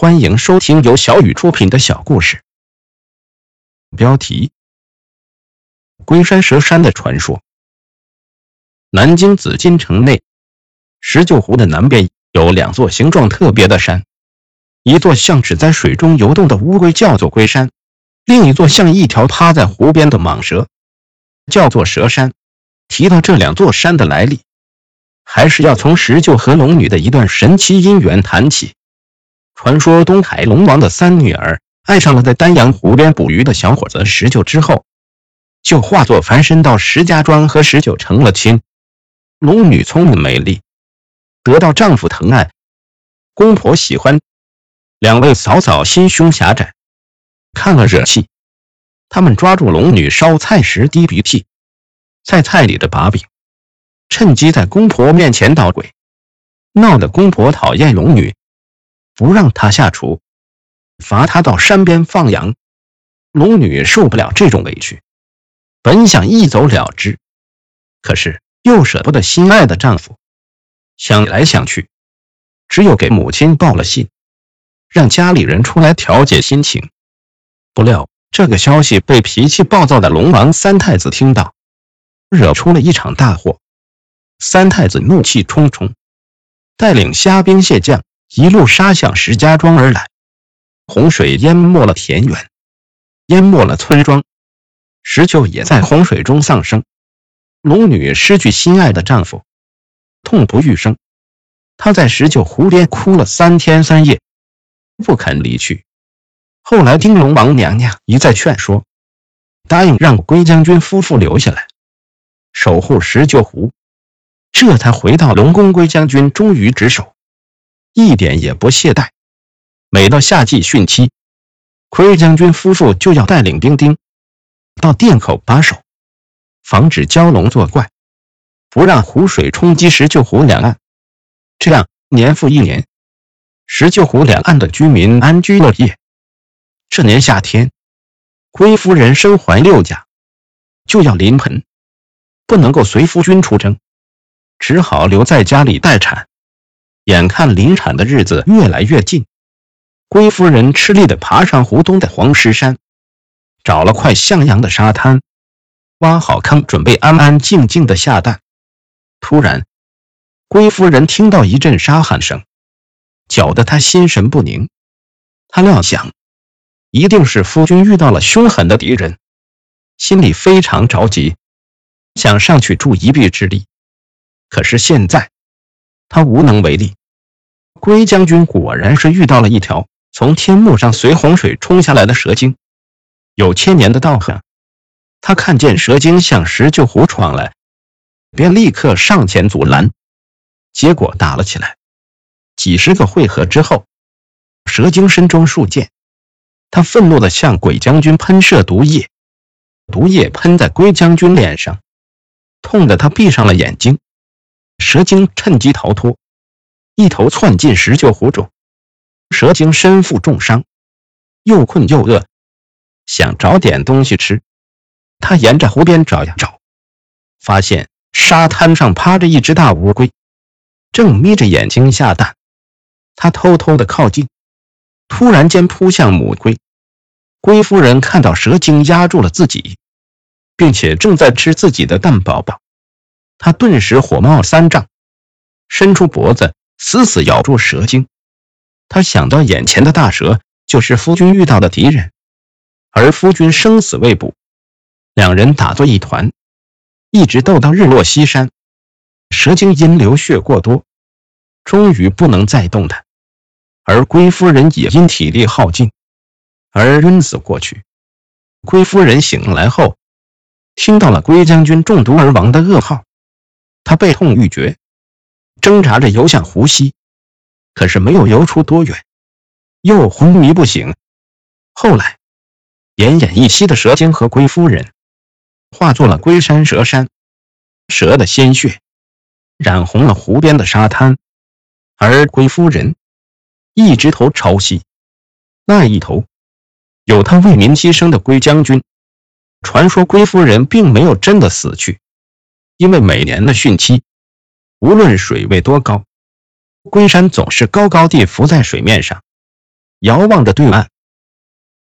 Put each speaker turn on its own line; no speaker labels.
欢迎收听由小雨出品的小故事。标题：龟山蛇山的传说。南京紫禁城内，石臼湖的南边有两座形状特别的山，一座像只在水中游动的乌龟，叫做龟山；另一座像一条趴在湖边的蟒蛇，叫做蛇山。提到这两座山的来历，还是要从石臼和龙女的一段神奇姻缘谈起。传说东海龙王的三女儿爱上了在丹阳湖边捕鱼的小伙子石臼之后，就化作凡身到石家庄和石臼成了亲。龙女聪明美丽，得到丈夫疼爱，公婆喜欢。两位嫂嫂心胸狭窄，看了惹气。他们抓住龙女烧菜时滴鼻涕，在菜里的把柄，趁机在公婆面前捣鬼，闹得公婆讨厌龙女。不让他下厨，罚他到山边放羊。龙女受不了这种委屈，本想一走了之，可是又舍不得心爱的丈夫，想来想去，只有给母亲报了信，让家里人出来调解心情。不料这个消息被脾气暴躁的龙王三太子听到，惹出了一场大祸。三太子怒气冲冲，带领虾兵蟹将。一路杀向石家庄而来，洪水淹没了田园，淹没了村庄，石臼也在洪水中丧生。龙女失去心爱的丈夫，痛不欲生。她在石臼湖边哭了三天三夜，不肯离去。后来听龙王娘娘一再劝说，答应让龟将军夫妇留下来守护石臼湖，这才回到龙宫。龟将军忠于职守。一点也不懈怠。每到夏季汛期，奎将军夫妇就要带领兵丁到店口把守，防止蛟龙作怪，不让湖水冲击石臼湖两岸。这样年复一年，石臼湖两岸的居民安居乐业。这年夏天，龟夫人身怀六甲，就要临盆，不能够随夫君出征，只好留在家里待产。眼看临产的日子越来越近，龟夫人吃力地爬上湖东的黄石山，找了块向阳的沙滩，挖好坑，准备安安静静地下蛋。突然，龟夫人听到一阵沙喊声，搅得她心神不宁。她料想，一定是夫君遇到了凶狠的敌人，心里非常着急，想上去助一臂之力。可是现在，她无能为力。龟将军果然是遇到了一条从天幕上随洪水冲下来的蛇精，有千年的道行。他看见蛇精向石臼湖闯来，便立刻上前阻拦，结果打了起来。几十个回合之后，蛇精身中数箭，他愤怒地向鬼将军喷射毒液，毒液喷在龟将军脸上，痛得他闭上了眼睛。蛇精趁机逃脱。一头窜进石臼湖中，蛇精身负重伤，又困又饿，想找点东西吃。他沿着湖边找呀找，发现沙滩上趴着一只大乌龟，正眯着眼睛下蛋。他偷偷的靠近，突然间扑向母龟。龟夫人看到蛇精压住了自己，并且正在吃自己的蛋宝宝，她顿时火冒三丈，伸出脖子。死死咬住蛇精，他想到眼前的大蛇就是夫君遇到的敌人，而夫君生死未卜，两人打作一团，一直斗到日落西山。蛇精因流血过多，终于不能再动弹，而龟夫人也因体力耗尽而晕死过去。龟夫人醒来后，听到了龟将军中毒而亡的噩耗，她悲痛欲绝。挣扎着游向湖西，可是没有游出多远，又昏迷不醒。后来，奄奄一息的蛇精和龟夫人化作了龟山蛇山，蛇的鲜血染红了湖边的沙滩，而龟夫人一直头朝西，那一头有他为民牺牲的龟将军。传说龟夫人并没有真的死去，因为每年的汛期。无论水位多高，龟山总是高高地浮在水面上，遥望着对岸，